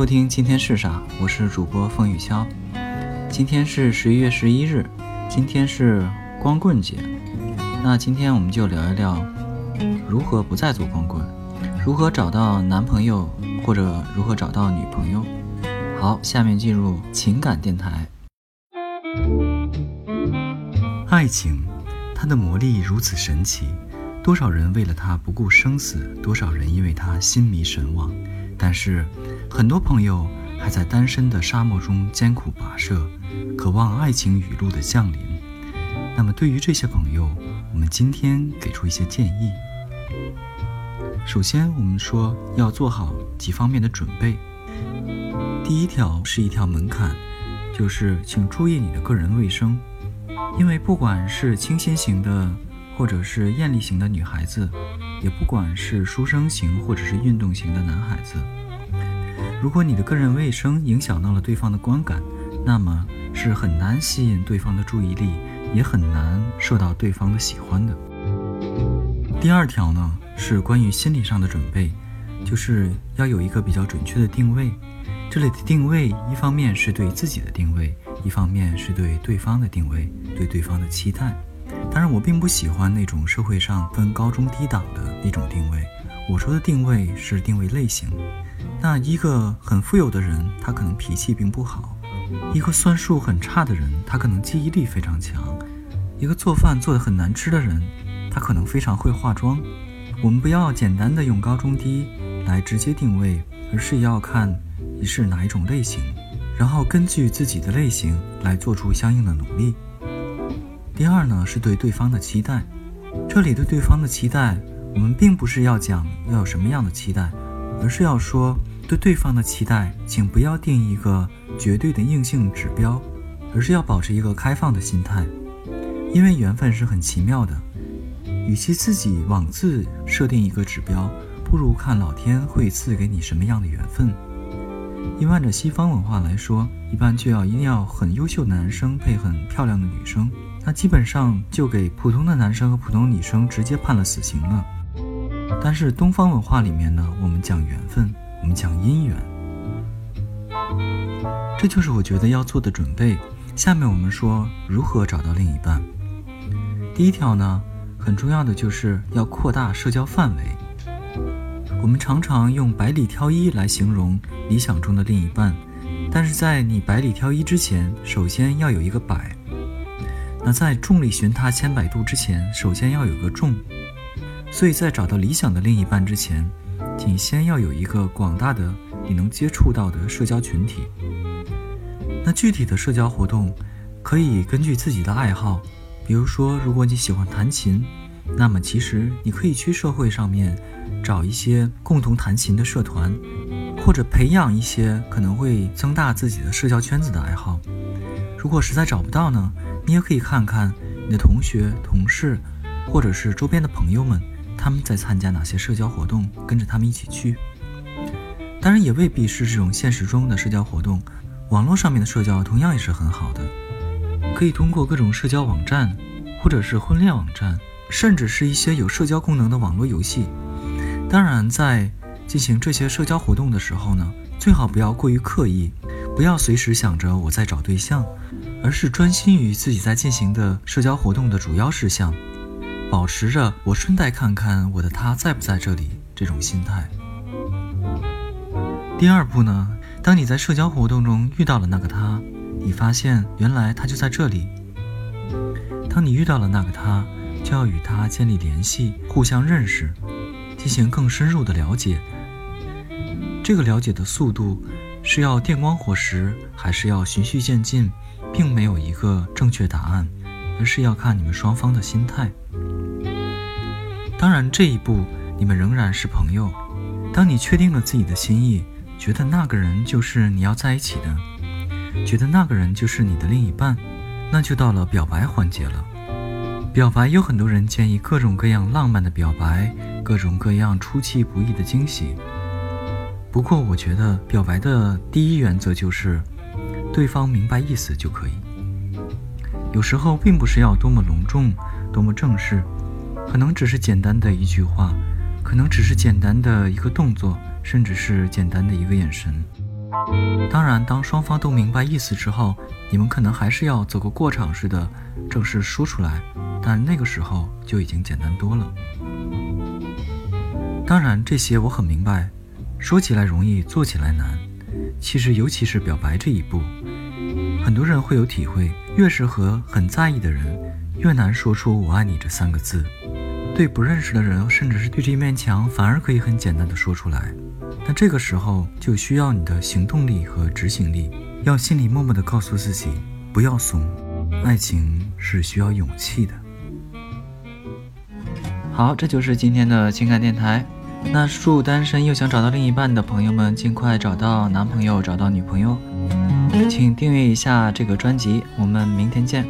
收听今天是啥？我是主播风雨潇。今天是十一月十一日，今天是光棍节。那今天我们就聊一聊如何不再做光棍，如何找到男朋友或者如何找到女朋友。好，下面进入情感电台。爱情，它的魔力如此神奇，多少人为了它不顾生死，多少人因为它心迷神往。但是，很多朋友还在单身的沙漠中艰苦跋涉，渴望爱情雨露的降临。那么，对于这些朋友，我们今天给出一些建议。首先，我们说要做好几方面的准备。第一条是一条门槛，就是请注意你的个人卫生，因为不管是清新型的，或者是艳丽型的女孩子。也不管是书生型或者是运动型的男孩子，如果你的个人卫生影响到了对方的观感，那么是很难吸引对方的注意力，也很难受到对方的喜欢的。第二条呢，是关于心理上的准备，就是要有一个比较准确的定位。这里的定位，一方面是对自己的定位，一方面是对对方的定位，对对方的期待。当然，我并不喜欢那种社会上分高中低档的那种定位。我说的定位是定位类型。那一个很富有的人，他可能脾气并不好；一个算术很差的人，他可能记忆力非常强；一个做饭做得很难吃的人，他可能非常会化妆。我们不要简单的用高中低来直接定位，而是要看你是哪一种类型，然后根据自己的类型来做出相应的努力。第二呢，是对对方的期待。这里对对方的期待，我们并不是要讲要有什么样的期待，而是要说对对方的期待，请不要定一个绝对的硬性指标，而是要保持一个开放的心态。因为缘分是很奇妙的，与其自己妄自设定一个指标，不如看老天会赐给你什么样的缘分。因为按照西方文化来说，一般就要一定要很优秀的男生配很漂亮的女生。那基本上就给普通的男生和普通女生直接判了死刑了。但是东方文化里面呢，我们讲缘分，我们讲姻缘，这就是我觉得要做的准备。下面我们说如何找到另一半。第一条呢，很重要的就是要扩大社交范围。我们常常用百里挑一来形容理想中的另一半，但是在你百里挑一之前，首先要有一个百。那在众里寻他千百度之前，首先要有个众，所以在找到理想的另一半之前，请先要有一个广大的你能接触到的社交群体。那具体的社交活动，可以根据自己的爱好，比如说，如果你喜欢弹琴，那么其实你可以去社会上面找一些共同弹琴的社团，或者培养一些可能会增大自己的社交圈子的爱好。如果实在找不到呢？你也可以看看你的同学、同事，或者是周边的朋友们，他们在参加哪些社交活动，跟着他们一起去。当然，也未必是这种现实中的社交活动，网络上面的社交同样也是很好的。可以通过各种社交网站，或者是婚恋网站，甚至是一些有社交功能的网络游戏。当然，在进行这些社交活动的时候呢，最好不要过于刻意，不要随时想着我在找对象。而是专心于自己在进行的社交活动的主要事项，保持着我顺带看看我的他在不在这里这种心态。第二步呢，当你在社交活动中遇到了那个他，你发现原来他就在这里。当你遇到了那个他，就要与他建立联系，互相认识，进行更深入的了解。这个了解的速度是要电光火石，还是要循序渐进？并没有一个正确答案，而是要看你们双方的心态。当然，这一步你们仍然是朋友。当你确定了自己的心意，觉得那个人就是你要在一起的，觉得那个人就是你的另一半，那就到了表白环节了。表白有很多人建议各种各样浪漫的表白，各种各样出其不意的惊喜。不过，我觉得表白的第一原则就是。对方明白意思就可以。有时候并不是要多么隆重、多么正式，可能只是简单的一句话，可能只是简单的一个动作，甚至是简单的一个眼神。当然，当双方都明白意思之后，你们可能还是要走个过场似的正式说出来，但那个时候就已经简单多了。当然，这些我很明白，说起来容易，做起来难。其实，尤其是表白这一步，很多人会有体会，越是和很在意的人，越难说出“我爱你”这三个字。对不认识的人，甚至是对这一面墙，反而可以很简单的说出来。但这个时候就需要你的行动力和执行力，要心里默默的告诉自己，不要怂，爱情是需要勇气的。好，这就是今天的情感电台。那祝单身又想找到另一半的朋友们尽快找到男朋友，找到女朋友。请订阅一下这个专辑，我们明天见。